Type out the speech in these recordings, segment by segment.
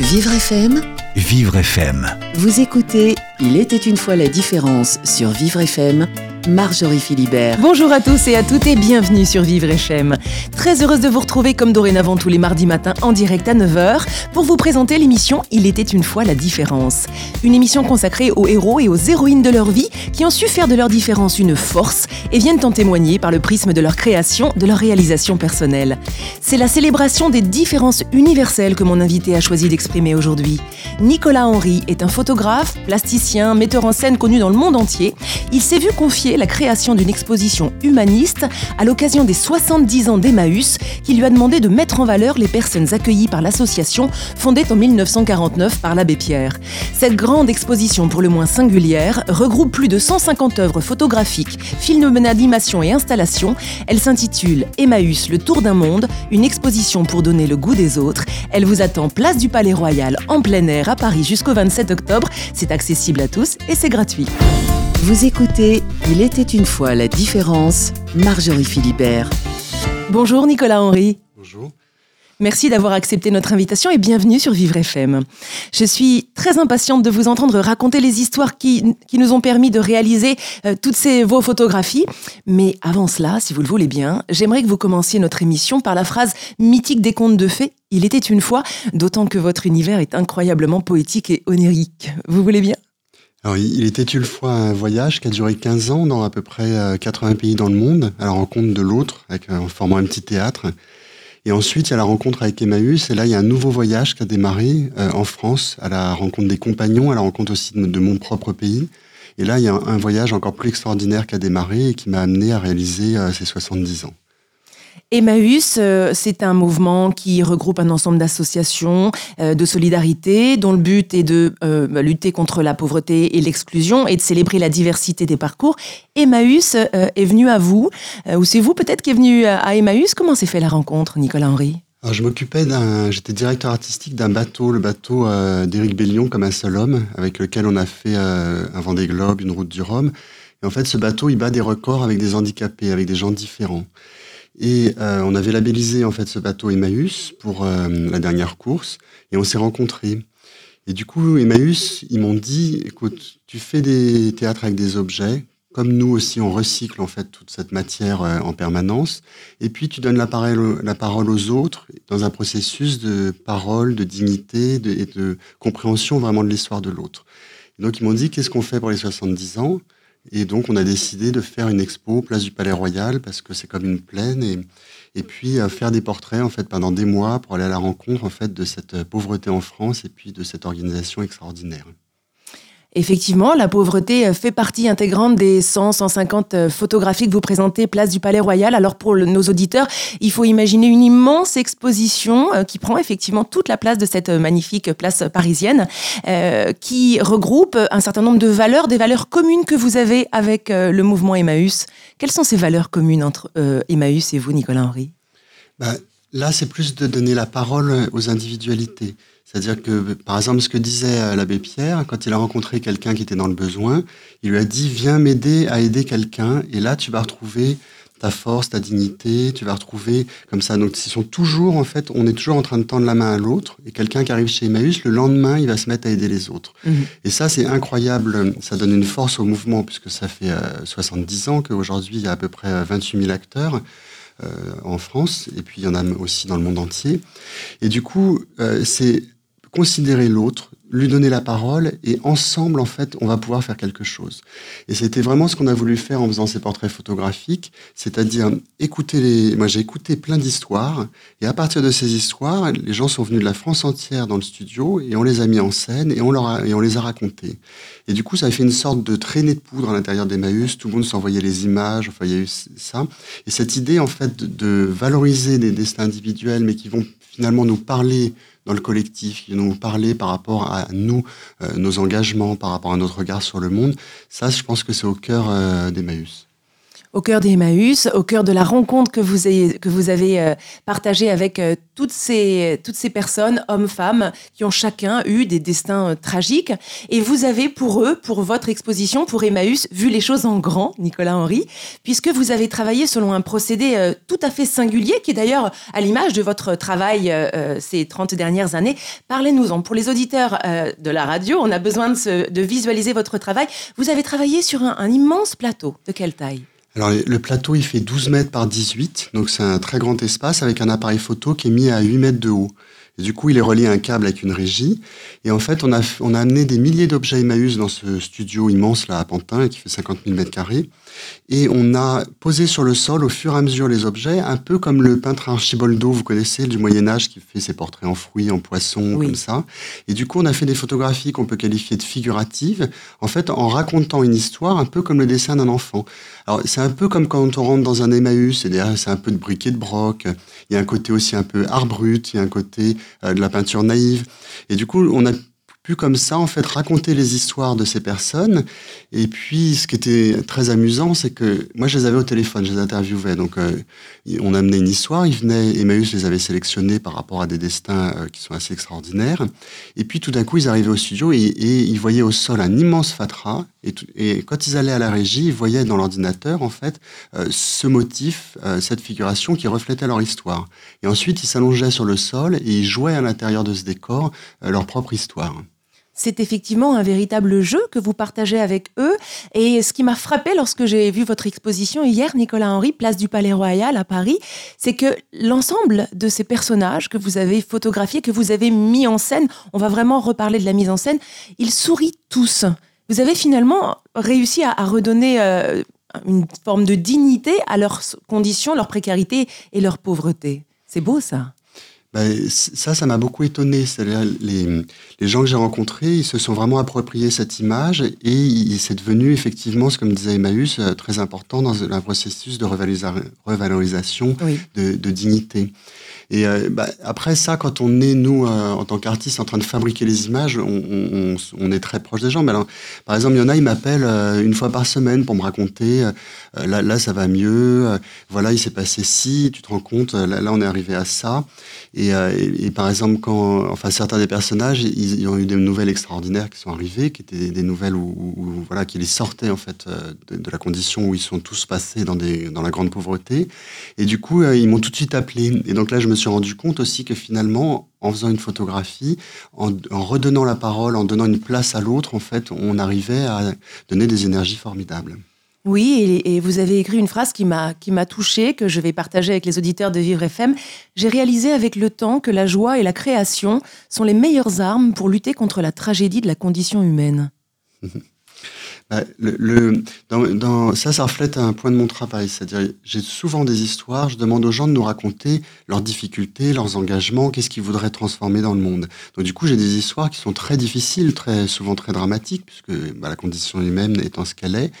Vivre FM Vivre FM. Vous écoutez Il était une fois la différence sur Vivre FM Marjorie Philibert. Bonjour à tous et à toutes et bienvenue sur Vivre FM. Très heureuse de vous retrouver comme dorénavant tous les mardis matins en direct à 9h pour vous présenter l'émission Il était une fois la différence. Une émission consacrée aux héros et aux héroïnes de leur vie qui ont su faire de leur différence une force et viennent en témoigner par le prisme de leur création, de leur réalisation personnelle. C'est la célébration des différences universelles que mon invité a choisi d'exprimer aujourd'hui. Nicolas Henry est un photographe, plasticien, metteur en scène connu dans le monde entier. Il s'est vu confier la création d'une exposition humaniste à l'occasion des 70 ans d'Emmaüs qui lui a demandé de mettre en valeur les personnes accueillies par l'association fondée en 1949 par l'abbé Pierre. Cette grande exposition pour le moins singulière regroupe plus de 150 œuvres photographiques, films d'animation et installations. Elle s'intitule Emmaüs, le tour d'un monde, une exposition pour donner le goût des autres. Elle vous attend place du Palais Royal en plein air à Paris jusqu'au 27 octobre. C'est accessible à tous et c'est gratuit. Vous écoutez Il était une fois la différence, Marjorie Philibert. Bonjour Nicolas Henry. Bonjour. Merci d'avoir accepté notre invitation et bienvenue sur Vivre FM. Je suis très impatiente de vous entendre raconter les histoires qui, qui nous ont permis de réaliser euh, toutes ces vos photographies. Mais avant cela, si vous le voulez bien, j'aimerais que vous commenciez notre émission par la phrase mythique des contes de fées. Il était une fois, d'autant que votre univers est incroyablement poétique et onirique. Vous voulez bien? Alors, il était une fois un voyage qui a duré 15 ans dans à peu près 80 pays dans le monde, à la rencontre de l'autre, en formant un petit théâtre? Et ensuite, il y a la rencontre avec Emmaüs, et là, il y a un nouveau voyage qui a démarré euh, en France, à la rencontre des compagnons, à la rencontre aussi de, mon propre pays. Et là, il y a un, un, voyage encore plus extraordinaire qui a démarré et qui m'a amené à réaliser euh, ces 70 ans. Emmaüs, euh, c'est un mouvement qui regroupe un ensemble d'associations euh, de solidarité dont le but est de euh, lutter contre la pauvreté et l'exclusion et de célébrer la diversité des parcours. Emmaüs est venu à vous, ou c'est vous peut-être qui est venu à Emmaüs. Comment s'est fait la rencontre, Nicolas Henry? Je m'occupais d'un, j'étais directeur artistique d'un bateau, le bateau d'Éric Bellion, comme un seul homme, avec lequel on a fait un Vendée Globe, une route du Rhum. Et en fait, ce bateau, il bat des records avec des handicapés, avec des gens différents. Et euh, on avait labellisé en fait ce bateau Emmaüs pour euh, la dernière course et on s'est rencontrés. Et du coup, Emmaüs, ils m'ont dit, écoute, tu fais des théâtres avec des objets, comme nous aussi, on recycle en fait toute cette matière euh, en permanence. Et puis, tu donnes la parole, la parole aux autres dans un processus de parole, de dignité et de compréhension vraiment de l'histoire de l'autre. Donc, ils m'ont dit, qu'est-ce qu'on fait pour les 70 ans? Et donc, on a décidé de faire une expo place du Palais Royal parce que c'est comme une plaine et, puis euh, faire des portraits en fait pendant des mois pour aller à la rencontre en fait de cette pauvreté en France et puis de cette organisation extraordinaire. Effectivement, la pauvreté euh, fait partie intégrante des 100, 150 euh, photographies que vous présentez place du Palais Royal. Alors pour nos auditeurs, il faut imaginer une immense exposition euh, qui prend effectivement toute la place de cette magnifique place parisienne, qui regroupe un certain nombre de valeurs, des valeurs communes que vous avez avec le mouvement Emmaüs. Quelles sont ces valeurs communes entre Emmaüs et vous, Nicolas Henry bah, Là, c'est plus de donner la parole aux individualités. C'est-à-dire que, par exemple, ce que disait euh, l'abbé Pierre, quand il a rencontré quelqu'un qui était dans le besoin, il lui a dit, viens m'aider à aider quelqu'un, et là, tu vas retrouver ta force, ta dignité, tu vas retrouver comme ça. Donc, ils sont toujours, en fait, on est toujours en train de tendre la main à l'autre, et quelqu'un qui arrive chez Emmaüs, le lendemain, il va se mettre à aider les autres. Mmh. Et ça, c'est incroyable. Ça donne une force au mouvement, puisque ça fait euh, 70 ans qu'aujourd'hui, il y a à peu près 28 euh, 000 acteurs. Euh, en France, et puis il y en a aussi dans le monde entier. Et du coup, euh, c'est considérer l'autre, lui donner la parole et ensemble, en fait, on va pouvoir faire quelque chose. Et c'était vraiment ce qu'on a voulu faire en faisant ces portraits photographiques, c'est-à-dire écouter les. Moi, j'ai écouté plein d'histoires et à partir de ces histoires, les gens sont venus de la France entière dans le studio et on les a mis en scène et on, leur et on les a racontés. Et du coup, ça a fait une sorte de traînée de poudre à l'intérieur d'Emmaüs. Tout le monde s'envoyait les images. Enfin, il y a eu ça. Et cette idée, en fait, de valoriser des destins individuels, mais qui vont finalement nous parler dans le collectif, qui nous parler par rapport à nous, euh, nos engagements, par rapport à notre regard sur le monde, ça, je pense que c'est au cœur euh, d'Emmaüs. Au cœur d'Emmaüs, au cœur de la rencontre que vous avez, que vous avez euh, partagée avec euh, toutes, ces, toutes ces personnes, hommes, femmes, qui ont chacun eu des destins euh, tragiques. Et vous avez pour eux, pour votre exposition, pour Emmaüs, vu les choses en grand, Nicolas Henry, puisque vous avez travaillé selon un procédé tout à fait singulier, qui est d'ailleurs à l'image de votre travail ces 30 dernières années. Parlez-nous-en. Pour les auditeurs de la radio, on a besoin de, de, visualiser votre travail. Vous avez travaillé sur un immense plateau. De quelle taille? Alors le plateau, il fait 12 mètres par 18, donc c'est un très grand espace avec un appareil photo qui est mis à 8 mètres de haut. Et du coup, il est relié à un câble avec une régie. Et en fait, on a, on a amené des milliers d'objets Emmaüs dans ce studio immense là à Pantin, qui fait 50 000 mètres carrés. Et on a posé sur le sol au fur et à mesure les objets, un peu comme le peintre Archiboldo, vous connaissez, du Moyen Âge, qui fait ses portraits en fruits, en poissons, comme ça. Et du coup, on a fait des photographies qu'on peut qualifier de figuratives, en fait, en racontant une histoire, un peu comme le dessin d'un enfant. Alors, c'est un peu comme quand on rentre dans un Emmaüs, c'est un peu de briquet de broc, il y a un côté aussi un peu art brut, il y a un côté euh, de la peinture naïve. Et du coup, on a comme ça en fait raconter les histoires de ces personnes. Et puis ce qui était très amusant, c'est que moi je les avais au téléphone, je les interviewais. Donc euh, on amenait une histoire, ils venaient, Emmaüs les avait sélectionnés par rapport à des destins euh, qui sont assez extraordinaires. Et puis tout d'un coup ils arrivaient au studio et, ils voyaient au sol un immense fatras. Et, et, quand ils allaient à la régie, ils voyaient dans l'ordinateur en fait euh, ce motif, cette figuration qui reflétait leur histoire. Et ensuite ils s'allongeaient sur le sol et ils jouaient à l'intérieur de ce décor leur propre histoire c'est effectivement un véritable jeu que vous partagez avec eux. Et ce qui m'a frappé lorsque j'ai vu votre exposition hier, Nicolas Henry, place du Palais Royal à Paris, c'est que l'ensemble de ces personnages que vous avez photographiés, que vous avez mis en scène, on va vraiment reparler de la mise en scène, ils sourient tous. Vous avez finalement réussi à, redonner euh, une forme de dignité à leurs conditions, leur précarité et leur pauvreté. C'est beau ça. Ben, ça, ça m'a beaucoup étonné. Les, les gens que j'ai rencontrés, ils se sont vraiment appropriés cette image et c'est devenu effectivement, comme disait Emmaüs, euh, très important dans un processus de revalorisation de, de, dignité. Et euh, bah, après ça, quand on est, nous, euh, en tant qu'artistes, en train de fabriquer les images, on, est très proche des gens. Mais alors, par exemple, il y en a, ils m'appellent euh, une fois par semaine pour me raconter, là, ça va mieux, voilà, il s'est passé ci, tu te rends compte, là, on est arrivé à ça. Et, par exemple, quand, enfin, certains des personnages, ils, ont eu des nouvelles extraordinaires qui sont arrivées, qui étaient des nouvelles où, où voilà, qui les sortaient, en fait, de, de, la condition où ils sont tous passés dans, des, dans la grande pauvreté. Et du coup, ils m'ont tout de suite appelé. Et donc là, je me suis rendu compte aussi que finalement, en faisant une photographie, en, redonnant la parole, en donnant une place à l'autre, en fait, on arrivait à donner des énergies formidables. Oui, et, vous avez écrit une phrase qui m'a qui m'a touchée, que je vais partager avec les auditeurs de Vivre FM. J'ai réalisé avec le temps que la joie et la création sont les meilleures armes pour lutter contre la tragédie de la condition humaine. Bah, le, dans, ça, ça reflète un point de mon travail. C'est-à-dire, j'ai souvent des histoires, je demande aux gens de nous raconter leurs difficultés, leurs engagements, qu'est-ce qu'ils voudraient transformer dans le monde. Donc, du coup, j'ai des histoires qui sont très difficiles, très souvent très dramatiques, puisque bah, la condition humaine étant ce qu'elle est.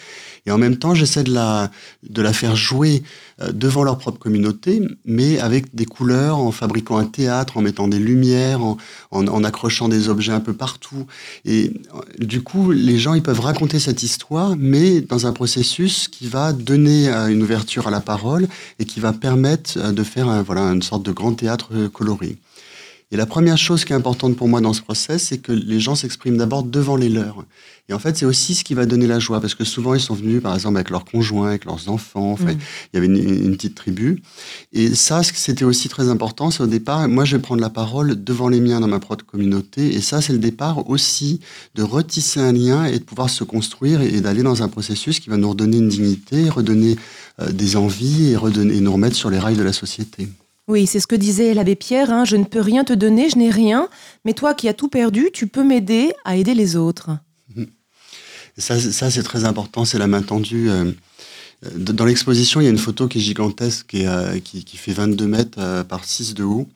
Et en même temps, j'essaie de la, de la faire jouer euh, devant leur propre communauté, mais avec des couleurs, en fabriquant un théâtre, en mettant des lumières, en, en, en accrochant des objets un peu partout. Et du coup, les gens, ils peuvent raconter cette histoire, mais dans un processus qui va donner euh, une ouverture à la parole et qui va permettre de faire voilà, une sorte de grand théâtre coloré. Et la première chose qui est importante pour moi dans ce process, c'est que les gens s'expriment d'abord devant les leurs. Et en fait, c'est aussi ce qui va donner la joie, parce que souvent, ils sont venus, par exemple, avec leurs conjoints, avec leurs enfants. Enfin, mm. Il y avait une, petite tribu. Et ça, c'était aussi très important. C'est au départ, moi, je vais prendre la parole devant les miens dans ma propre communauté. Et ça, c'est le départ aussi de retisser un lien et de pouvoir se construire et, d'aller dans un processus qui va nous redonner une dignité, redonner euh, des envies et, redonner, et nous remettre sur les rails de la société. Oui, c'est ce que disait l'abbé Pierre, hein. je ne peux rien te donner, je n'ai rien, mais toi qui as tout perdu, tu peux m'aider à aider les autres. Ça, c'est très important, c'est la main tendue. Euh, dans l'exposition, il y a une photo qui est gigantesque, qui, euh, qui, fait 22 mètres euh, par 6 de haut,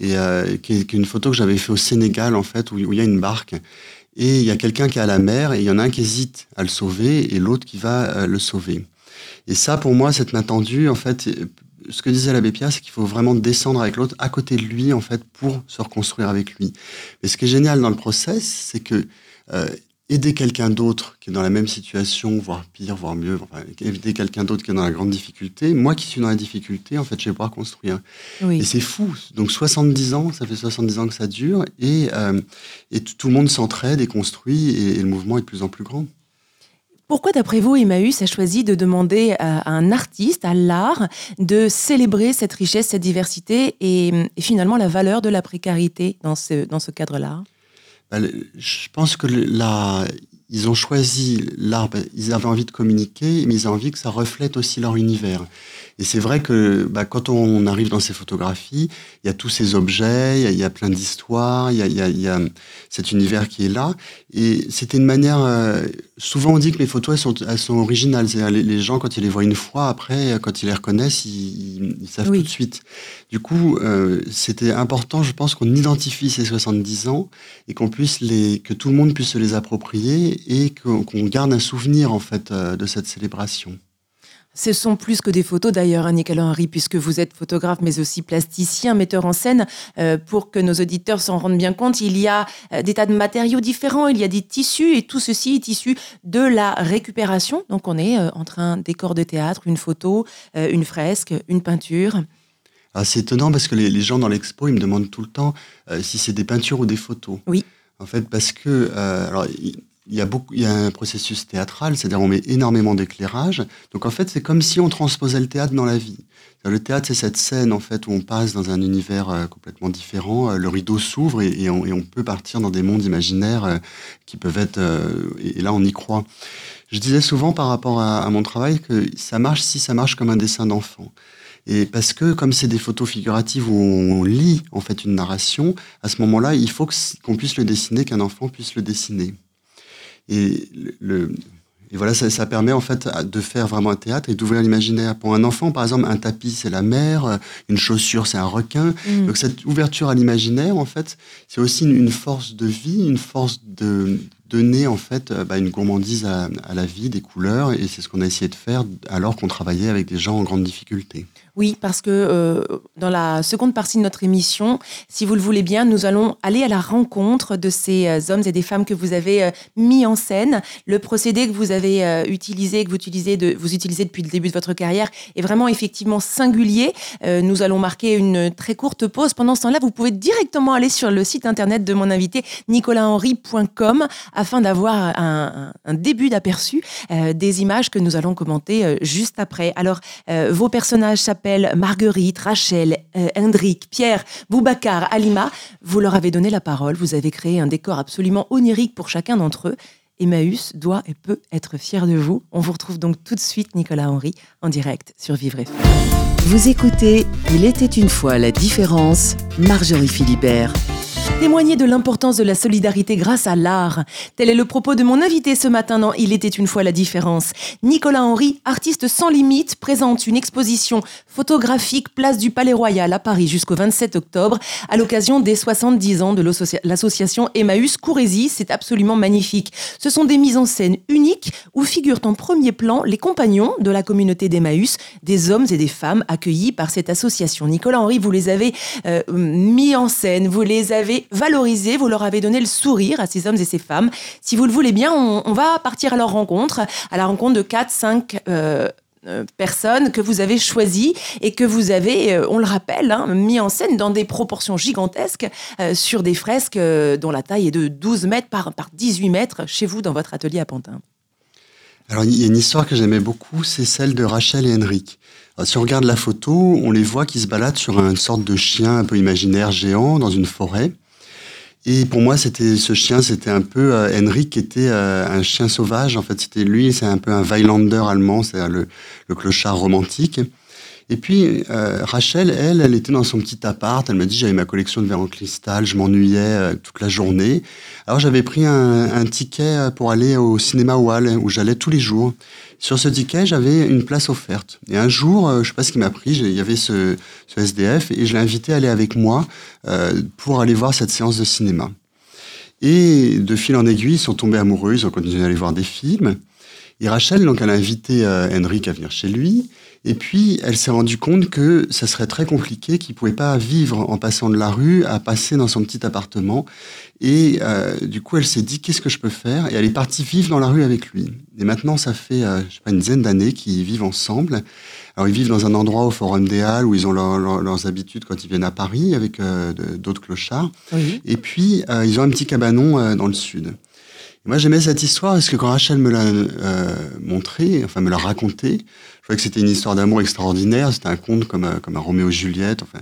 et qui est, une photo que j'avais fait au Sénégal, en fait, où, il y a une barque, et il y a quelqu'un qui est à la mer, et il y en a un qui hésite à le sauver, et l'autre qui va le sauver. Et ça, pour moi, cette main tendue, en fait, ce que disait l'abbé Pierre, c'est qu'il faut vraiment descendre avec l'autre à côté de lui, en fait, pour se reconstruire avec lui. Mais ce qui est génial dans le process, c'est que euh, aider quelqu'un d'autre qui est dans la même situation, voire pire, voire mieux, enfin, aider quelqu'un d'autre qui est dans la grande difficulté, moi qui suis dans la difficulté, en fait, je vais pouvoir construire. Et c'est fou. Donc 70 ans, ça fait 70 ans que ça dure, et, euh, et tout le monde s'entraide et construit, et, le mouvement est de plus en plus grand. Pourquoi, d'après vous, Emmaüs a choisi de demander à un artiste, à l'art, de célébrer cette richesse, cette diversité et, finalement la valeur de la précarité dans ce, dans ce cadre-là? Bah, je pense que là, ils ont choisi l'art, ils avaient envie de communiquer, mais ils ont envie que ça reflète aussi leur univers. Et c'est vrai que bah, quand on arrive dans ces photographies, il y a tous ces objets, il y a, plein d'histoires, il, y a, cet univers qui est là. Et c'était une manière. Euh, souvent, on dit que les photos, elles sont, elles sont originales. Les, gens, quand ils les voient une fois, après, quand ils les reconnaissent, ils, savent tout de suite. Du coup, euh, c'était important, je pense, qu'on identifie ces 70 ans et qu'on puisse les, que tout le monde puisse se les approprier et qu'on garde un souvenir, en fait, euh, de cette célébration. Ce sont plus que des photos d'ailleurs, hein, Nicolas Henry, puisque vous êtes photographe mais aussi plasticien, metteur en scène. Euh, pour que nos auditeurs s'en rendent bien compte, il y a euh, des tas de matériaux différents, il y a des tissus et tout ceci est issu de la récupération. Donc on est euh, entre un décor de théâtre, une photo, une fresque, une peinture. Ah, c'est étonnant parce que les, gens dans l'expo, ils me demandent tout le temps si c'est des peintures ou des photos. Oui. En fait, parce que alors, il y a beaucoup, il y a un processus théâtral, c'est-à-dire on met énormément d'éclairage. Donc en fait, c'est comme si on transposait le théâtre dans la vie. Le théâtre, c'est cette scène en fait où on passe dans un univers euh, complètement différent. Euh, le rideau s'ouvre et, on, peut partir dans des mondes imaginaires euh, qui peuvent être. et, là, on y croit. Je disais souvent par rapport à, mon travail que ça marche si ça marche comme un dessin d'enfant. Et parce que comme c'est des photos figuratives où on lit en fait une narration, à ce moment-là, il faut qu'on puisse le dessiner, qu'un enfant puisse le dessiner. Et, le, et voilà, ça, ça, permet en fait de faire vraiment un théâtre et d'ouvrir l'imaginaire. Pour un enfant, par exemple, un tapis, c'est la mer, une chaussure, c'est un requin. Mm. Donc cette ouverture à l'imaginaire, en fait, c'est aussi une, force de vie, une force de, donner en fait bah, une gourmandise à, la vie, des couleurs, et c'est ce qu'on a essayé de faire alors qu'on travaillait avec des gens en grande difficulté. Oui, parce que euh, dans la seconde partie de notre émission, si vous le voulez bien, nous allons aller à la rencontre de ces euh, hommes et des femmes que vous avez euh, mis en scène. Le procédé que vous avez utilisé, que vous utilisez, de, vous utilisez depuis le début de votre carrière, est vraiment effectivement singulier. nous allons marquer une très courte pause. Pendant ce temps-là, vous pouvez directement aller sur le site internet de mon invité nicolahenry.com afin d'avoir un, début d'aperçu des images que nous allons commenter juste après. Alors, vos personnages s'appellent Marguerite, Rachel, euh, Hendrik, Pierre, Boubacar, Alima. Vous leur avez donné la parole, vous avez créé un décor absolument onirique pour chacun d'entre eux. Emmaüs doit et peut être fier de vous. On vous retrouve donc tout de suite, Nicolas Henry, en direct sur Vivre FM. Vous écoutez Il était une fois la différence, Marjorie Philibert. Témoigner de l'importance de la solidarité grâce à l'art. Tel est le propos de mon invité ce matin dans Il était une fois la différence. Nicolas Henry, artiste sans limite, présente une exposition photographique place du Palais Royal à Paris jusqu'au 27 octobre à l'occasion des 70 ans de l'association Emmaüs Courrésie. C'est absolument magnifique. Ce sont des mises en scène uniques où figurent en premier plan les compagnons de la communauté d'Emmaüs, des hommes et des femmes accueillis par cette association. Nicolas Henry, vous les avez euh, mis en scène, vous les avez valorisé, vous leur avez donné le sourire à ces hommes et ces femmes. Si vous le voulez bien, on, va partir à leur rencontre, à la rencontre de 4, 5 euh, euh, personnes que vous avez choisies et que vous avez, euh, on le rappelle, hein, mis en scène dans des proportions gigantesques sur des fresques dont la taille est de 12 mètres par, par 18 mètres chez vous dans votre atelier à Pantin. Alors il y a une histoire que j'aimais beaucoup, c'est celle de Rachel et Henrik. si on regarde la photo, on les voit qui se baladent sur une sorte de chien un peu imaginaire géant dans une forêt. Et pour moi, c'était ce chien, c'était un peu euh, Henrik qui était euh, un chien sauvage. En fait, c'était lui, c'est un peu un Weilander allemand, c'est le, le clochard romantique. Et puis euh, Rachel, elle, elle était dans son petit appart. Elle m'a dit j'avais ma collection de verres en cristal, je m'ennuyais euh, toute la journée. Alors j'avais pris un, un, ticket pour aller au cinéma Wall où j'allais tous les jours. Sur ce ticket, j'avais une place offerte. Et un jour, euh, je sais pas ce qui m'a pris, il y avait ce, ce, SDF et je l'ai invité à aller avec moi euh, pour aller voir cette séance de cinéma. Et de fil en aiguille, ils sont tombés amoureux, ils ont continué à aller voir des films. Et Rachel, donc, elle a invité euh, Henrik à venir chez lui. Et puis, elle s'est rendue compte que ça serait très compliqué, qu'il ne pouvait pas vivre en passant de la rue à passer dans son petit appartement. Et euh, du coup, elle s'est dit, qu'est-ce que je peux faire? Et elle est partie vivre dans la rue avec lui. Et maintenant, ça fait, euh, je sais pas, une dizaine d'années qu'ils vivent ensemble. Alors, ils vivent dans un endroit au Forum des Halles où ils ont leurs habitudes quand ils viennent à Paris avec euh, d'autres clochards. Et puis, ils ont un petit cabanon dans le sud. moi, j'aimais cette histoire parce que quand Rachel me l'a montré, enfin me l'a raconté, je trouvais que c'était une histoire d'amour extraordinaire. C'était un conte comme, euh, comme un Roméo et Juliette. Enfin.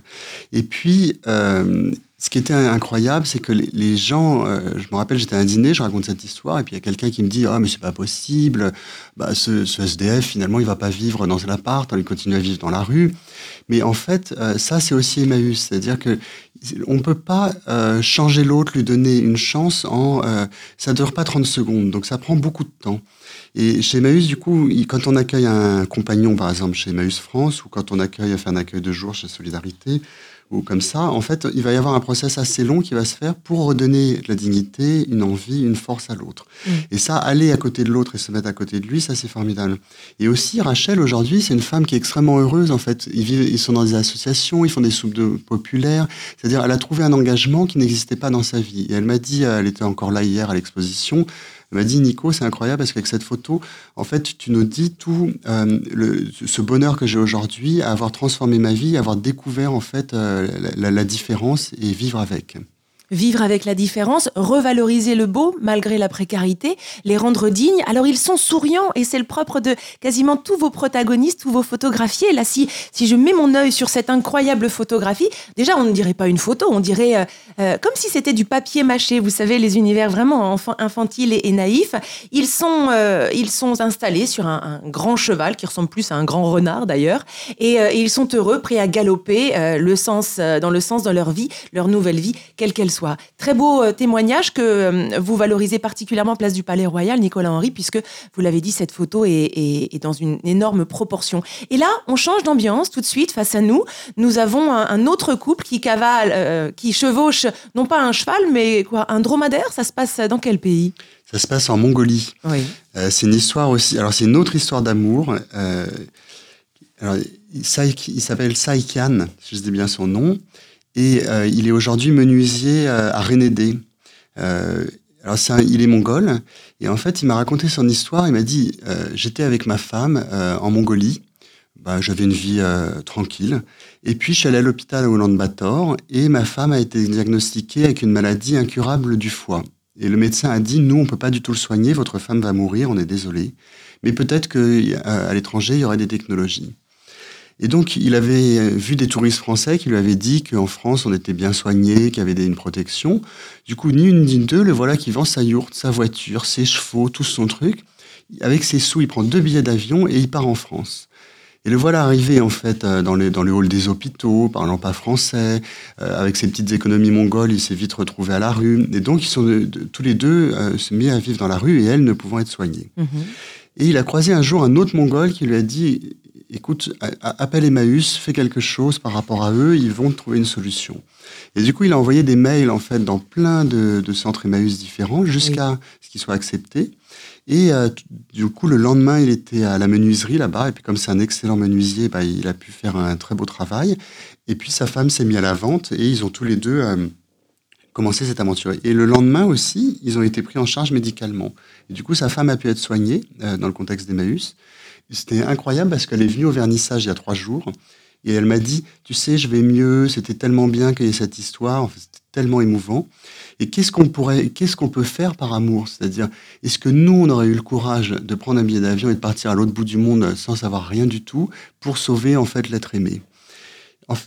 Et puis, euh, ce qui était incroyable, c'est que les, gens, euh, je me rappelle, j'étais à un dîner, je raconte cette histoire, et puis il y a quelqu'un qui me dit, ah, oh, mais c'est pas possible, bah, ce, ce, SDF, finalement, il va pas vivre dans l'appart, il continue à vivre dans la rue. Mais en fait, ça, c'est aussi Emmaüs, c'est-à-dire que on peut pas changer l'autre, lui donner une chance en, ça dure pas 30 secondes, donc ça prend beaucoup de temps. Et chez Emmaüs, du coup, quand on accueille un compagnon, par exemple, chez Emmaüs France, ou quand on accueille, fait un accueil de jour chez Solidarité, ou comme ça, en fait, il va y avoir un process assez long qui va se faire pour redonner de la dignité, une envie, une force à l'autre. Mm. Et ça, aller à côté de l'autre et se mettre à côté de lui, ça c'est formidable. Et aussi, Rachel, aujourd'hui, c'est une femme qui est extrêmement heureuse, en fait. Ils, vivent, ils sont dans des associations, ils font des soupes de populaires. C'est-à-dire, elle a trouvé un engagement qui n'existait pas dans sa vie. Et elle m'a dit, elle était encore là hier à l'exposition, elle m'a dit, Nico, c'est incroyable parce qu'avec cette photo, en fait, tu nous dis tout euh, ce bonheur que j'ai aujourd'hui à avoir transformé ma vie, à avoir découvert en fait euh, la différence et vivre avec vivre avec la différence, revaloriser le beau malgré la précarité, les rendre dignes. Alors ils sont souriants et c'est le propre de quasiment tous vos protagonistes, tous vos photographiés. Là, si, si je mets mon œil sur cette incroyable photographie, déjà on ne dirait pas une photo, on dirait euh, euh, comme si c'était du papier mâché. Vous savez, les univers vraiment infantiles et, naïfs. Ils sont, euh, ils sont installés sur un, grand cheval qui ressemble plus à un grand renard d'ailleurs, et, ils sont heureux, prêts à galoper le sens, dans le sens de leur vie, leur nouvelle vie, quelle qu'elle soit. Très beau euh, témoignage que euh, vous valorisez particulièrement Place du Palais Royal, Nicolas Henry, puisque vous l'avez dit, cette photo est, dans une énorme proportion. Et là, on change d'ambiance tout de suite face à nous. Nous avons un, autre couple qui cavale, euh, qui chevauche non pas un cheval, mais quoi, un dromadaire. Ça se passe dans quel pays? Ça se passe en Mongolie. Oui. c'est une histoire aussi. Alors c'est une autre histoire d'amour. alors, il s'appelle Saikian, si je dis bien son nom. Et euh, il est aujourd'hui menuisier euh, à Renédé. Euh, alors il est mongol et en fait il m'a raconté son histoire. Il m'a dit j'étais avec ma femme en Mongolie. Bah, j'avais une vie tranquille. Et puis je suis allé à l'hôpital à Ulaanbaatar et ma femme a été diagnostiquée avec une maladie incurable du foie. Et le médecin a dit nous on peut pas du tout le soigner, votre femme va mourir, on est désolé. Mais peut-être qu'à l'étranger il y aurait des technologies. Et donc, il avait vu des touristes français qui lui avaient dit qu'en France, on était bien soigné, qu'il y avait une protection. Du coup, ni une ni deux, le voilà qui vend sa yourte, sa voiture, ses chevaux, tout son truc. Avec ses sous, il prend deux billets d'avion et il part en France. Et le voilà arrivé en fait euh, dans, les, dans le hall des hôpitaux, parlant pas français, euh, avec ses petites économies mongoles, il s'est vite retrouvé à la rue. Et donc ils sont tous les deux euh, se mis à vivre dans la rue et elle ne pouvant être soignée. Mm-hmm. Et il a croisé un jour un autre mongol qui lui a dit écoute, appelle Emmaüs, fais quelque chose par rapport à eux, ils vont trouver une solution. Et du coup, il a envoyé des mails en fait dans plein de, centres Emmaüs différents jusqu'à ce qu'ils soient acceptés. Et euh, du coup, le lendemain, il était à la menuiserie là-bas. Et puis, comme c'est un excellent menuisier, bah, il a pu faire un très beau travail. Et puis, sa femme s'est mise à la vente et ils ont tous les deux euh, commencé cette aventure. Et le lendemain aussi, ils ont été pris en charge médicalement. Et du coup, sa femme a pu être soignée euh, dans le contexte d'Emmaüs. C'était incroyable parce qu'elle est venue au vernissage il y a trois jours et elle m'a dit, tu sais, je vais mieux, c'était tellement bien qu'il y ait cette histoire, c'était tellement émouvant. Et qu'est-ce qu'on pourrait, qu'est-ce qu'on peut faire par amour? C'est-à-dire, est-ce que nous, on aurait eu le courage de prendre un billet d'avion et de partir à l'autre bout du monde sans savoir rien du tout pour sauver en fait l'être aimé?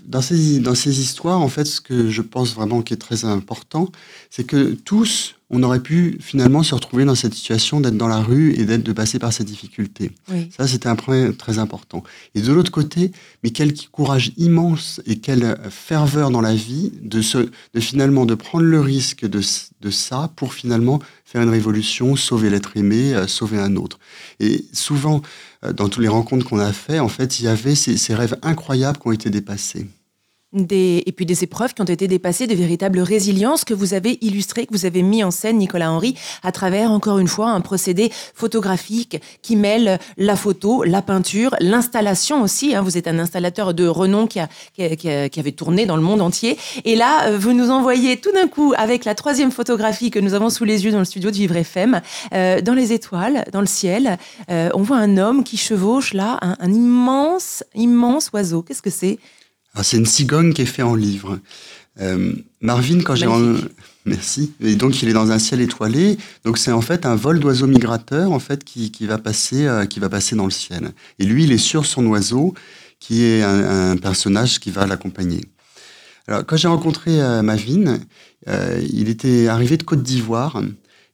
Dans ces, dans ces histoires, en fait, ce que je pense vraiment qui est très important, c'est que tous, on aurait pu finalement se retrouver dans cette situation d'être dans la rue et d'être de passer par ces difficultés. Ça, c'était un point très important. Et de l'autre côté, mais quel courage immense et quelle ferveur dans la vie de, se, de finalement de prendre le risque de, de ça pour finalement une révolution, sauver l'être aimé, euh, sauver un autre. Et souvent, euh, dans toutes les rencontres qu'on a fait, en fait, il y avait ces, rêves incroyables qui ont été dépassés. Et puis des épreuves qui ont été dépassées, de véritables résiliences que vous avez illustrées, que vous avez mis en scène, Nicolas Henry, à travers, encore une fois, un procédé photographique qui mêle la photo, la peinture, l'installation aussi. Hein. Vous êtes un installateur de renom qui, a, qui, avait tourné dans le monde entier. Et là, euh, vous nous envoyez tout d'un coup, avec la troisième photographie que nous avons sous les yeux dans le studio de Vivre FM, euh, dans les étoiles, dans le ciel, euh, on voit un homme qui chevauche là un, un immense, immense oiseau. Qu'est-ce que c'est? C'est une cigogne qui est faite en livre. Euh, Marvin, quand j'ai... Merci. Et donc, il est dans un ciel étoilé. Donc, c'est en fait un vol d'oiseaux migrateurs, en fait, qui, qui va passer, euh, qui va passer dans le ciel. Et lui, il est sur son oiseau, qui est un, personnage qui va l'accompagner. Alors, quand j'ai rencontré euh, Marvin, il était arrivé de Côte d'Ivoire.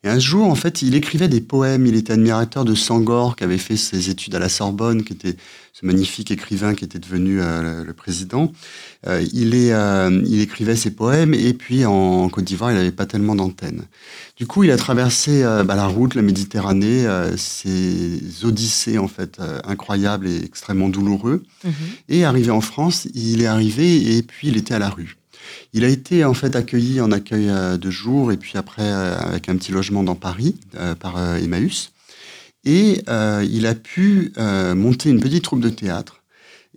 Et un jour, en fait, il écrivait des poèmes. Il était admirateur de Sangor, qui avait fait ses études à la Sorbonne, qui était ce magnifique écrivain qui était devenu euh, le, président. Euh, il, est, euh, il écrivait ses poèmes, et puis en, Côte d'Ivoire, il n'avait pas tellement d'antenne. Du coup, il a traversé bah, la route, la Méditerranée, ces odyssées, en fait, incroyables et extrêmement douloureux. Mhm. Et arrivé en France, il est arrivé, et puis il était à la rue. Il a été en fait accueilli en accueil euh, de jour et puis après euh, avec un petit logement dans Paris euh, par Emmaüs. Et il a pu monter une petite troupe de théâtre.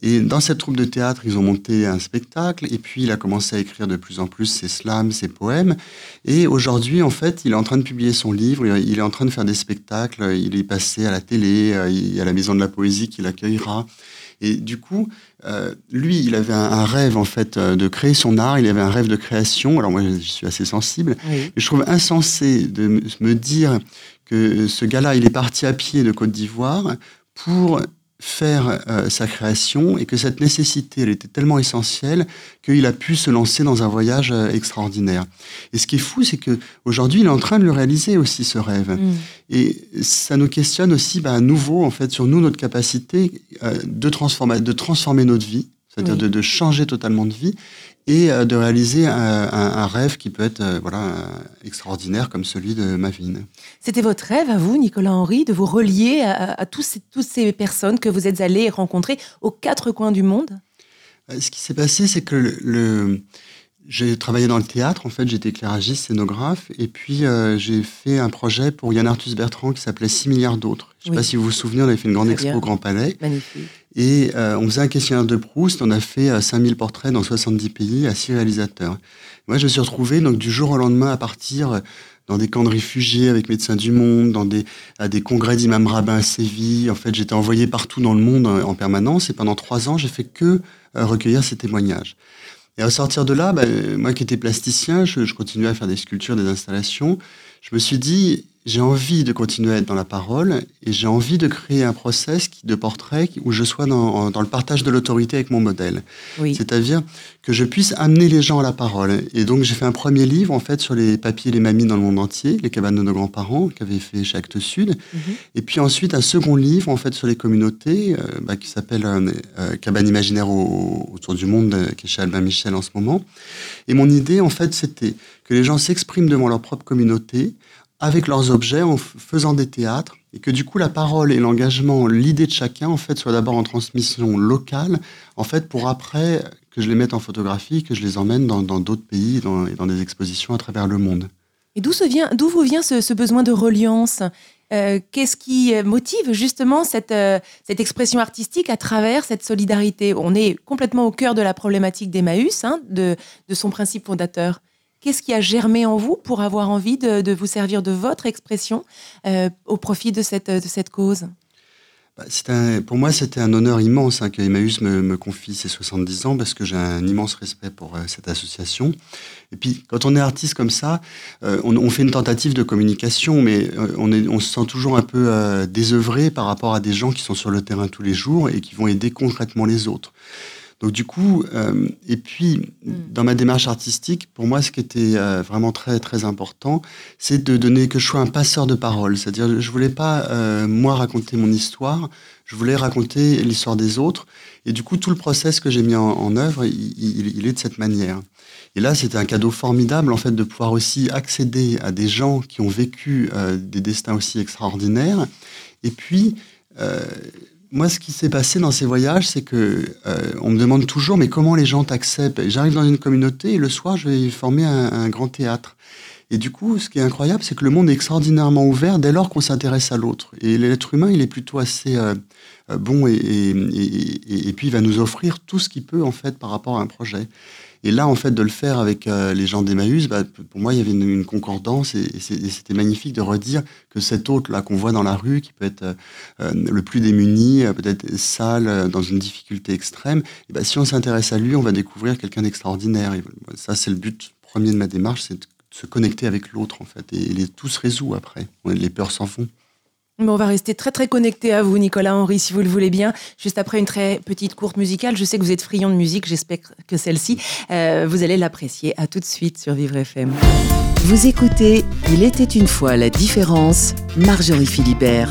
Et dans cette troupe de théâtre, ils ont monté un spectacle, et puis il a commencé à écrire de plus en plus ses slams, ses poèmes. Et aujourd'hui, en fait, il est en train de publier son livre, il est en train de faire des spectacles, il est passé à la télé, il y a la Maison de la Poésie qui l'accueillera. Et du coup, euh, lui, il avait un, rêve en fait euh, de créer son art. Il avait un rêve de création. Alors moi, je suis assez sensible. Je trouve insensé de me dire que ce gars-là, il est parti à pied de Côte d'Ivoire pour faire euh, sa création et que cette nécessité, elle était tellement essentielle qu'il a pu se lancer dans un voyage euh, extraordinaire. Et ce qui est fou, c'est que aujourd'hui, il est en train de le réaliser aussi ce rêve. Mm. Et ça nous questionne aussi bah, à nouveau en fait sur nous notre capacité euh, de transformer, de transformer notre vie, c'est-à-dire de, de, changer totalement de vie et euh, de réaliser un, rêve qui peut être euh, voilà, extraordinaire comme celui de Mavine. C'était votre rêve à vous, Nicolas Henry, de vous relier à, tous ces, toutes ces personnes que vous êtes allés rencontrer aux quatre coins du monde? Euh, Ce qui s'est passé, c'est que le, j'ai travaillé dans le théâtre, en fait, j'étais éclairagiste, scénographe, et puis j'ai fait un projet pour Yann Arthus Bertrand qui s'appelait 6 milliards d'autres. Je ne sais pas si vous vous souvenez, on avait fait une grande expo au Grand Palais. Magnifique. Et euh, on faisait un questionnaire de Proust, on a fait 5000 euh, portraits dans 70 pays à 6 réalisateurs. Moi, je me suis retrouvé donc du jour au lendemain à partir euh, dans des camps de réfugiés avec Médecins du Monde, dans des, à des congrès d'imam rabbin à Séville. En fait, j'étais envoyé partout dans le monde en permanence et pendant trois ans, j'ai fait que recueillir ces témoignages. Et à sortir de là, ben, moi qui étais plasticien, je, je continuais à faire des sculptures, des installations. Je me suis dit, j'ai envie de continuer à être dans la parole et j'ai envie de créer un process de portrait où je sois dans, dans le partage de l'autorité avec mon modèle. Oui. C'est-à-dire que je puisse amener les gens à la parole. Et donc j'ai fait un premier livre en fait sur les papiers et les mamies dans le monde entier, les cabanes de nos grands-parents qu'avait fait chez Actes Sud. Mhm. Et puis ensuite un second livre en fait sur les communautés euh, bah, qui s'appelle euh, euh, Cabane imaginaire autour du monde qui est chez Albin Michel en ce moment. Et mon idée en fait c'était que les gens s'expriment devant leur propre communauté avec leurs objets en faisant des théâtres et que du coup la parole et l'engagement, l'idée de chacun en fait soit d'abord en transmission locale, en fait pour après que je les mette en photographie, que je les emmène dans d'autres pays et dans des expositions à travers le monde. Et d'où vous vient ce, besoin de reliance? Euh, Qu'est-ce qui motive justement cette, euh, cette expression artistique à travers cette solidarité? On est complètement au cœur de la problématique d'Emmaüs, hein, de, de son principe fondateur. Qu'est-ce qui a germé en vous pour avoir envie de, vous servir de votre expression euh, au profit de cette, cause? Bah, pour moi, c'était un honneur immense hein, que Emmaüs me, confie ses 70 ans parce que j'ai un immense respect pour euh, cette association. Et puis, quand on est artiste comme ça, euh, on, fait une tentative de communication, mais on, on se sent toujours un peu désœuvré par rapport à des gens qui sont sur le terrain tous les jours et qui vont aider concrètement les autres. Donc du coup, euh, et puis mm. dans ma démarche artistique, pour moi, ce qui était euh, vraiment très très important, c'est de donner que je sois un passeur de parole. C'est-à-dire, je voulais pas euh, moi raconter mon histoire, je voulais raconter l'histoire des autres. Et du coup, tout le process que j'ai mis en, œuvre, il, est de cette manière. Et là, c'était un cadeau formidable, en fait, de pouvoir aussi accéder à des gens qui ont vécu des destins aussi extraordinaires. Et puis, moi, ce qui s'est passé dans ces voyages, c'est que euh, on me demande toujours, mais comment les gens t'acceptent? J'arrive dans une communauté et le soir, je vais former un, grand théâtre. Et du coup, ce qui est incroyable, c'est que le monde est extraordinairement ouvert dès lors qu'on s'intéresse à l'autre. Et l'être humain, il est plutôt assez euh, euh, bon et, puis il va nous offrir tout ce qu'il peut en fait par rapport à un projet. Et là, en fait, de le faire avec euh, les gens d'Emmaüs, bah, pour moi, il y avait une, concordance et, c'était magnifique de redire que cet hôte-là qu'on voit dans la rue, qui peut être euh, euh, le plus démuni, peut-être sale, dans une difficulté extrême, et bah, si on s'intéresse à lui, on va découvrir quelqu'un d'extraordinaire. Ça, c'est le but premier de ma démarche, c'est de se connecter avec l'autre, en fait. Et, les, tout se résout après. Les peurs s'en vont on va rester très très connecté à vous, Nicolas Henry, si vous le voulez bien. Juste après une très petite courte musicale, je sais que vous êtes friand de musique, j'espère que celle-ci, euh, vous allez l'apprécier. À tout de suite sur Vivre FM. Vous écoutez Il était une fois la différence, Marjorie Philibert.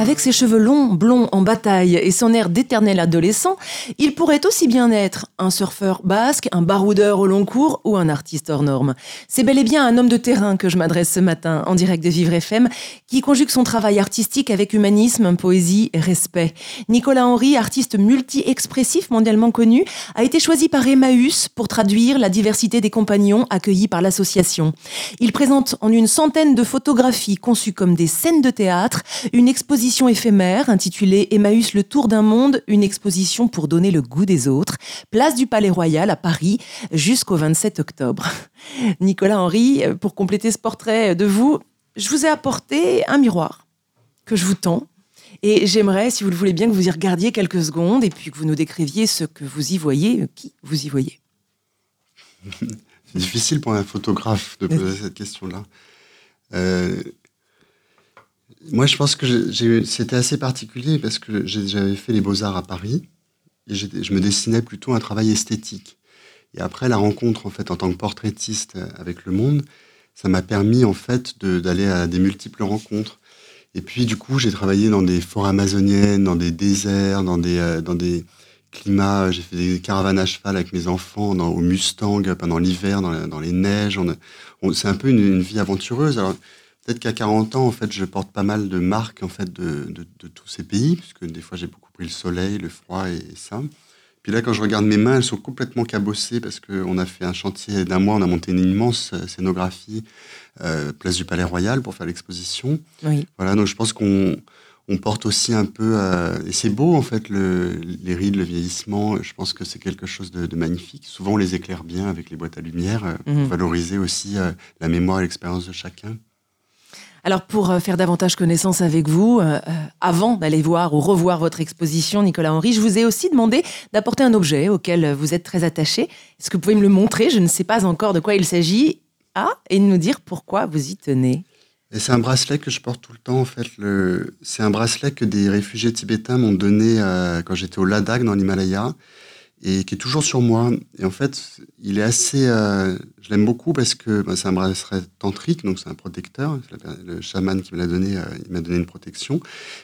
Avec ses cheveux longs, blonds en bataille et son air d'éternel adolescent, il pourrait aussi bien être un surfeur basque, un baroudeur au long cours ou un artiste hors norme. C'est bel et bien un homme de terrain que je m'adresse ce matin en direct de Vivre FM, qui conjugue son travail artistique avec humanisme, poésie et respect. Nicolas Henry, artiste multi-expressif mondialement connu, a été choisi par Emmaüs pour traduire la diversité des compagnons accueillis par l'association. Il présente en une centaine de photographies conçues comme des scènes de théâtre, une exposition éphémère intitulée Emmaüs le tour d'un monde, une exposition pour donner le goût des autres, place du Palais Royal à Paris jusqu'au 27 octobre. Nicolas Henry, pour compléter ce portrait de vous, je vous ai apporté un miroir que je vous tends. Et j'aimerais, si vous le voulez bien, que vous y regardiez quelques secondes et puis que vous nous décriviez ce que vous y voyez, qui vous y voyez. C'est difficile pour un photographe de poser cette question-là. Euh, moi, je pense que c'était assez particulier parce que j'avais fait les beaux-arts à Paris et je me dessinais plutôt un travail esthétique. Et après la rencontre, en fait, en tant que portraitiste avec le monde, ça m'a permis, en fait, d'aller à des multiples rencontres. Et puis, du coup, j'ai travaillé dans des forêts amazoniennes, dans des déserts, dans des, euh, dans des climats. J'ai fait des caravanes à cheval avec mes enfants, dans, au Mustang pendant l'hiver, dans, dans, les neiges. C'est un peu une, vie aventureuse. Peut-être qu'à 40 ans, en fait, je porte pas mal de marques en fait de, de, tous ces pays, puisque des fois j'ai beaucoup pris le soleil, le froid et, ça. Puis là, quand je regarde mes mains, elles sont complètement cabossées parce qu'on a fait un chantier d'un mois, on a monté une immense euh, scénographie euh, place du Palais Royal pour faire l'exposition. Oui. Voilà, donc je pense qu'on on porte aussi un peu, euh, et c'est beau en fait, le, les rides, le vieillissement. Je pense que c'est quelque chose de, magnifique. Souvent, on les éclaire bien avec les boîtes à lumière pour mhm. valoriser aussi la mémoire et l'expérience de chacun. Alors pour euh, faire davantage connaissance avec vous, euh, euh, avant d'aller voir ou revoir votre exposition, Nicolas Henry, je vous ai aussi demandé d'apporter un objet auquel vous êtes très attaché. Est-ce que vous pouvez me le montrer? Je ne sais pas encore de quoi il s'agit. Ah, et nous dire pourquoi vous y tenez. C'est un bracelet que je porte tout le temps. En fait, c'est un bracelet que des réfugiés tibétains m'ont donné quand j'étais au Ladakh dans l'Himalaya et qui est toujours sur moi. Et en fait, il est assez. Euh, je l'aime beaucoup parce que bah, c'est un bracelet tantrique, donc c'est un protecteur. Le chaman qui me l'a donné, euh, il m'a donné une protection.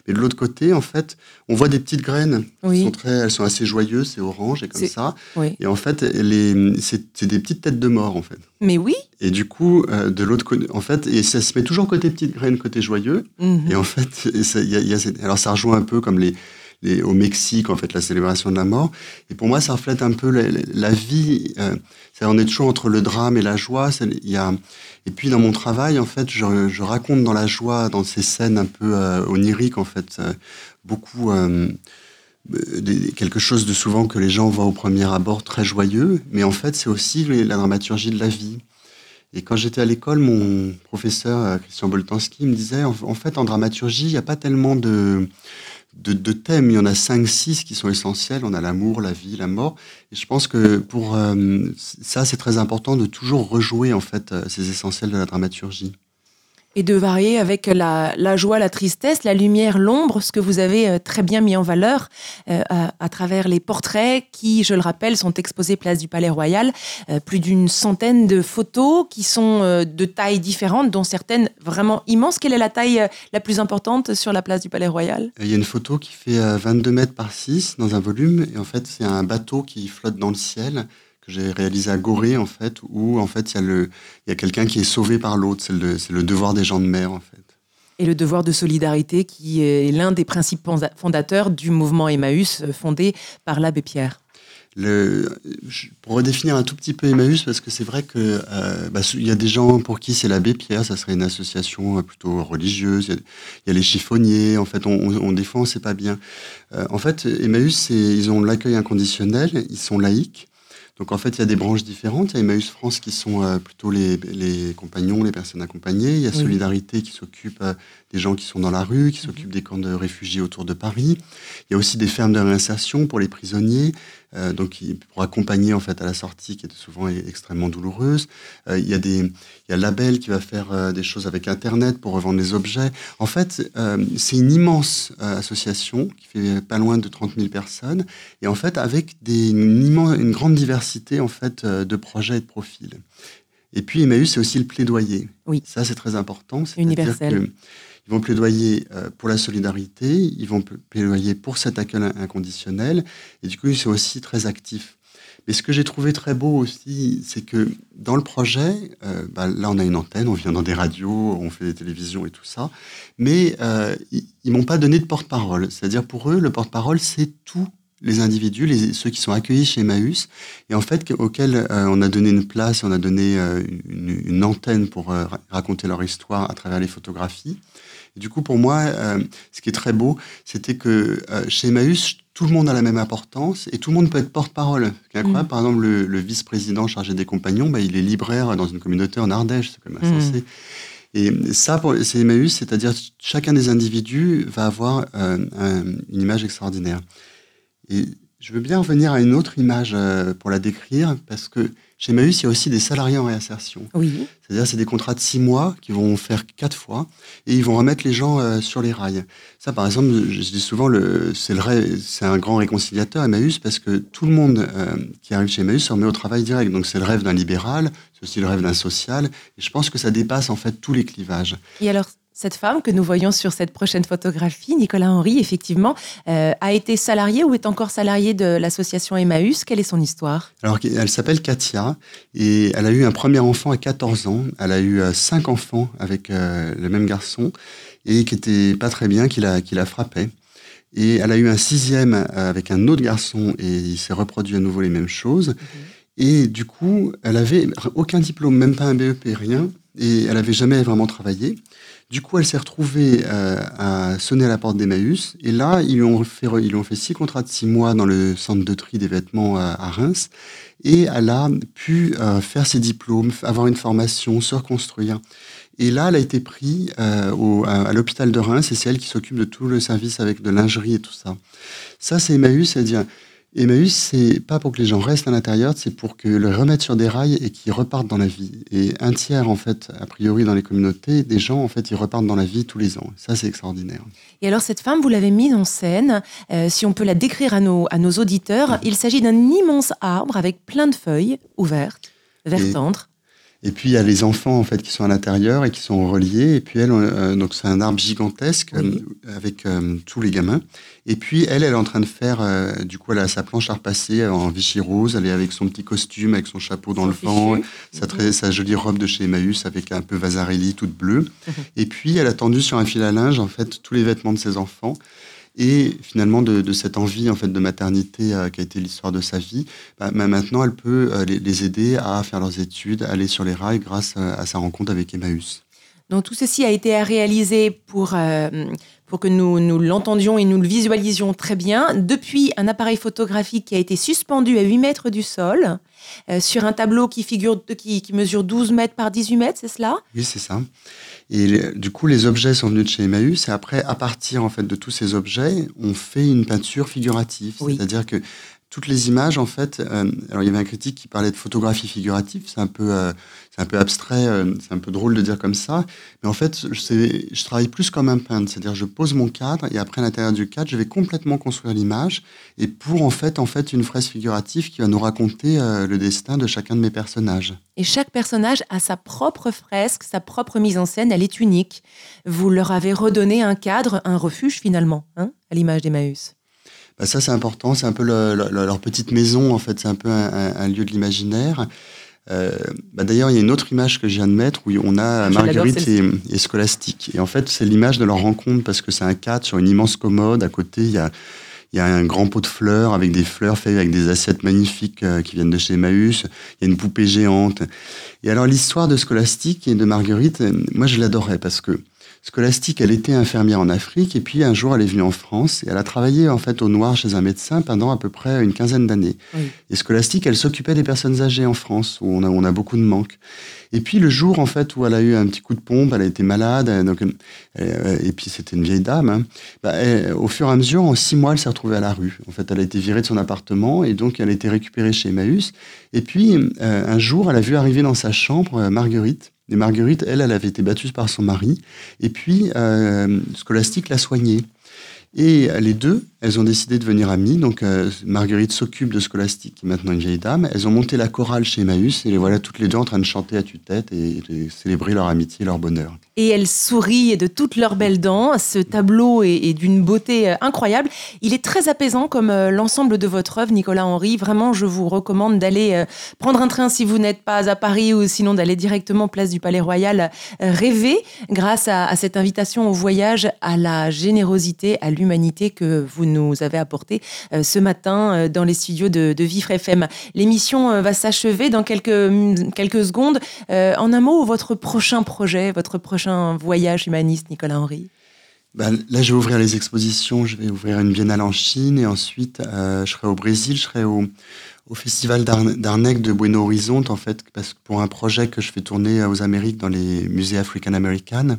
Mais de l'autre côté, en fait, on voit des petites graines. Oui. Elles, sont très, elles sont assez joyeuses, c'est orange et comme ça. Oui. Et en fait, c'est des petites têtes de mort, en fait. Mais oui. Et du coup, euh, de l'autre côté, en fait, et ça se met toujours côté petites graines, côté joyeux. Mhm. Et en fait, y y a, alors ça rejoint un peu comme les au Mexique, en fait, la célébration de la mort. Et pour moi, ça reflète un peu la, vie. Euh, on est toujours entre le drame et la joie. Il y a, et puis dans mon travail, en fait, je, raconte dans la joie, dans ces scènes un peu euh, oniriques, en fait, euh, beaucoup quelque chose de souvent que les gens voient au premier abord très joyeux, mais en fait, c'est aussi la dramaturgie de la vie. Et quand j'étais à l'école, mon professeur Christian Boltanski me disait, en fait, en dramaturgie, il n'y a pas tellement de de, thèmes. Il y en a cinq, six qui sont essentiels. On a l'amour, la vie, la mort. Et je pense que pour euh, ça, c'est très important de toujours rejouer en fait euh, ces essentiels de la dramaturgie et de varier avec la, joie, la tristesse, la lumière, l'ombre, ce que vous avez euh, très bien mis en valeur euh, à, travers les portraits qui, je le rappelle, sont exposés place du Palais Royal. Euh, plus d'une centaine de photos qui sont de tailles différentes, dont certaines vraiment immenses. Quelle est la taille la plus importante sur la place du Palais Royal? Il y a une photo qui fait 22 mètres par 6 dans un volume, et en fait c'est un bateau qui flotte dans le ciel que j'ai réalisé à Gorée, en fait, où en fait il y a, le, il y a quelqu'un qui est sauvé par l'autre. C'est le, c'est le devoir des gens de mer, en fait. Et le devoir de solidarité qui est l'un des principes fondateurs du mouvement Emmaüs fondé par l'abbé Pierre. Le, pour redéfinir un tout petit peu Emmaüs, parce que c'est vrai que euh, bah, y a des gens pour qui c'est l'abbé Pierre, ça serait une association euh, plutôt religieuse. Il y, a les chiffonniers. En fait, on, on défend, c'est pas bien. Euh, en fait, Emmaüs, ils ont l'accueil inconditionnel, ils sont laïcs. Donc en fait, il y a des branches différentes. Il y a Emmaüs France qui sont euh, plutôt les, les, compagnons, les personnes accompagnées. Il y a Solidarité qui s'occupe euh, des gens qui sont dans la rue, qui s'occupe des camps de réfugiés autour de Paris. Il y a aussi des fermes de réinsertion pour les prisonniers, euh, donc pour accompagner en fait à la sortie, qui est souvent extrêmement douloureuse. Euh, il y a des, il Label qui va faire euh, des choses avec Internet pour revendre les objets. En fait, c'est une immense association qui fait pas loin de 30 000 personnes, et en fait avec des, une, une grande diversité en fait de projets et de profils. Et puis Emmaüs, c'est aussi le plaidoyer. Oui. Ça, c'est très important. Universel. Ils vont plaidoyer euh, pour la solidarité, ils vont plaidoyer pour cet accueil inconditionnel, et du coup, ils sont aussi très actifs. Mais ce que j'ai trouvé très beau aussi, c'est que dans le projet, euh, bah, là on a une antenne, on vient dans des radios, on fait des télévisions et tout ça, mais euh, ils, m'ont pas donné de porte-parole. C'est-à-dire pour eux, le porte-parole, c'est tous les individus, les, ceux qui sont accueillis chez Emmaüs, et en fait auxquels on a donné une place, on a donné une, une, antenne pour raconter leur histoire à travers les photographies du coup, pour moi, euh, ce qui est très beau, c'était que euh, chez Emmaüs, tout le monde a la même importance et tout le monde peut être porte-parole. Incroyable, mm. par exemple, le, vice-président chargé des compagnons, bah, il est libraire dans une communauté en Ardèche, c'est quand même mm. insensé. Et ça, c'est Emmaüs, c'est-à-dire chacun des individus va avoir euh, une image extraordinaire. Et je veux bien revenir à une autre image pour la décrire, parce que chez Emmaüs, il y a aussi des salariés en réinsertion. Oui. C'est-à-dire, c'est des contrats de six mois qui vont faire quatre fois et ils vont remettre les gens euh, sur les rails. Ça, par exemple, je dis souvent, c'est un grand réconciliateur Emmaüs parce que tout le monde euh, qui arrive chez Emmaüs se remet au travail direct. Donc, c'est le rêve d'un libéral, c'est aussi le rêve d'un social. Et je pense que ça dépasse en fait tous les clivages. Et alors, cette femme que nous voyons sur cette prochaine photographie, Nicolas Henry, effectivement, euh, a été salariée ou est encore salariée de l'association Emmaüs. Quelle est son histoire? Alors, elle s'appelle Katia et elle a eu un premier enfant à 14 ans. Elle a eu euh, cinq enfants avec euh, le même garçon et qui était pas très bien, qui la, qui la frappait. Et elle a eu un sixième avec un autre garçon et il s'est reproduit à nouveau les mêmes choses. Mhm. Et du coup, elle avait aucun diplôme, même pas un BEP, rien. Et elle avait jamais vraiment travaillé. Du coup, elle s'est retrouvée euh, à sonner à la porte d'Emmaüs. Et là, ils lui, ont fait, six contrats de six mois dans le centre de tri des vêtements euh, à Reims. Et elle a pu euh, faire ses diplômes, avoir une formation, se reconstruire. Et là, elle a été prise à, l'hôpital de Reims et c'est elle qui s'occupe de tout le service avec de lingerie et tout ça. Ça, c'est Emmaüs, c'est-à-dire Emmaüs, c'est pas pour que les gens restent à l'intérieur, c'est pour que le remettre sur des rails et qu'ils repartent dans la vie. Et un tiers, en fait, a priori, dans les communautés, des gens, en fait, ils repartent dans la vie tous les ans. Ça, c'est extraordinaire. Et alors, cette femme, vous l'avez mise en scène. Euh, si on peut la décrire à nos, à nos auditeurs, il s'agit d'un immense arbre avec plein de feuilles ouvertes, vert tendre. Et puis il y a les enfants en fait qui sont à l'intérieur et qui sont reliés. Et puis elle, euh, donc c'est un arbre gigantesque euh, avec euh, tous les gamins. Et puis elle, elle est en train de faire, du coup elle a sa planche à repasser en Vichy rose. Elle est avec son petit costume, avec son chapeau dans le vent, sa, jolie robe de chez Emmaüs avec un peu Vasarely toute bleue. Et puis elle a tendu sur un fil à linge en fait tous les vêtements de ses enfants et finalement de, cette envie en fait de maternité euh, qui a été l'histoire de sa vie, bah, maintenant elle peut euh, les, aider à faire leurs études, aller sur les rails grâce euh, à, sa rencontre avec Emmaüs. Donc tout ceci a été réalisé pour, pour que nous, nous l'entendions et nous le visualisions très bien depuis un appareil photographique qui a été suspendu à 8 mètres du sol sur un tableau qui, figure, qui, qui mesure 12 mètres par 18 mètres, c'est cela? Oui, c'est ça. Et du coup, les objets sont venus de chez Emmaüs. Et après, à partir en fait de tous ces objets, on fait une peinture figurative. C'est-à-dire que toutes les images, en fait, euh, alors il y avait un critique qui parlait de photographie figurative, c'est un peu, euh, c'est un peu abstrait, euh, c'est un peu drôle de dire comme ça, mais en fait, je, je travaille plus comme un peintre, c'est-à-dire je pose mon cadre et après à l'intérieur du cadre, je vais complètement construire l'image et pour en fait, en fait, une fresque figurative qui va nous raconter le destin de chacun de mes personnages. Et chaque personnage a sa propre fresque, sa propre mise en scène, elle est unique. Vous leur avez redonné un cadre, un refuge finalement, hein, à l'image d'Emmaüs. Bah, ça c'est important, c'est un peu leur petite maison en fait, c'est un peu un, lieu de l'imaginaire. Bah D'ailleurs, il y a une autre image que je viens de mettre où on a Marguerite et, et, Scolastique. Et en fait, c'est l'image de leur rencontre parce que c'est un cadre sur une immense commode. À côté, il y a il y a un grand pot de fleurs avec des fleurs faites avec des assiettes magnifiques euh, qui viennent de chez Emmaüs. Il y a une poupée géante. Et alors l'histoire de Scolastique et de Marguerite, euh, moi je l'adorais parce que Scolastique, elle était infirmière en Afrique et puis un jour elle est venue en France et elle a travaillé en fait au noir chez un médecin pendant à peu près une quinzaine d'années. Et Scolastique, elle s'occupait des personnes âgées en France où on a, on a beaucoup de manques. Et puis le jour en fait où elle a eu un petit coup de pompe, elle a été malade, donc, euh, et puis c'était une vieille dame. Hein, bah, au fur et à mesure, en six mois, elle s'est retrouvée à la rue. En fait, elle a été virée de son appartement et donc elle a été récupérée chez Emmaüs. Et puis euh, un jour, elle a vu arriver dans sa chambre euh, Marguerite et Marguerite, elle, elle avait été battue par son mari. Et puis, euh, Scolastique l'a soignée. Et les deux, elles ont décidé de devenir amies. Donc, euh, Marguerite s'occupe de Scolastique, qui est maintenant une vieille dame. Elles ont monté la chorale chez Emmaüs et les voilà toutes les deux en train de chanter à tue-tête et de célébrer leur amitié et leur bonheur et elles sourient de toutes leurs belles dents. Ce tableau est, d'une beauté euh, incroyable. Il est très apaisant comme euh, l'ensemble de votre œuvre, Nicolas Henry. Vraiment, je vous recommande d'aller prendre un train si vous n'êtes pas à Paris ou sinon d'aller directement place du Palais Royal rêver grâce à, cette invitation au voyage, à la générosité, à l'humanité que vous nous avez apporté ce matin dans les studios de, de Vivre FM. L'émission va s'achever dans quelques, quelques secondes. en un mot, votre prochain projet, votre prochain voyage humaniste, Nicolas Henry? Bah, Là, je vais ouvrir les expositions. Je vais ouvrir une biennale en Chine et ensuite, euh, je serai au Brésil. Je serai au, au Festival d'Arnec de Buenos Horizonte, en fait, parce que pour un projet que je fais tourner aux Amériques dans les musées africains-américains.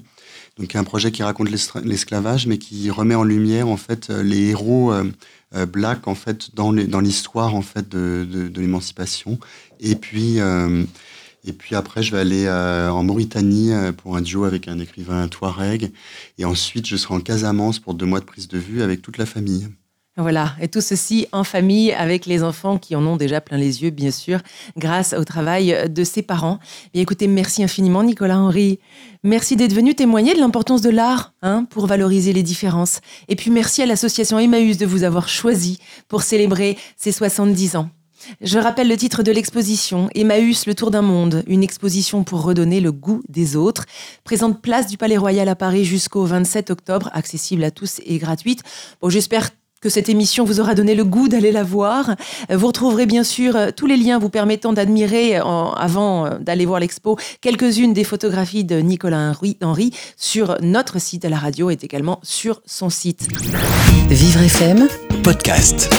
Donc, un projet qui raconte l'esclavage, mais qui remet en lumière, en fait, les héros euh, euh blacks, en fait, dans l'histoire, en fait, de, de, de l'émancipation. Et puis, euh, et puis après, je vais aller euh, en Mauritanie euh, pour un duo avec un écrivain touareg. Et ensuite, je serai en Casamance pour deux mois de prise de vue avec toute la famille. Voilà, et tout ceci en famille avec les enfants qui en ont déjà plein les yeux, bien sûr, grâce au travail de ses parents. Bien écoutez, merci infiniment Nicolas Henry. Merci d'être venu témoigner de l'importance de l'art hein, pour valoriser les différences. Et puis merci à l'association Emmaüs de vous avoir choisi pour célébrer ses 70 ans. Je rappelle le titre de l'exposition, Emmaüs, le tour d'un monde, une exposition pour redonner le goût des autres. Présente place du Palais Royal à Paris jusqu'au 27 octobre, accessible à tous et gratuite. Bon, j'espère que cette émission vous aura donné le goût d'aller la voir. Vous retrouverez bien sûr euh, tous les liens vous permettant d'admirer, avant euh, d'aller voir l'expo, quelques-unes des photographies de Nicolas Henry sur notre site à la radio et également sur son site. Vivre FM, podcast.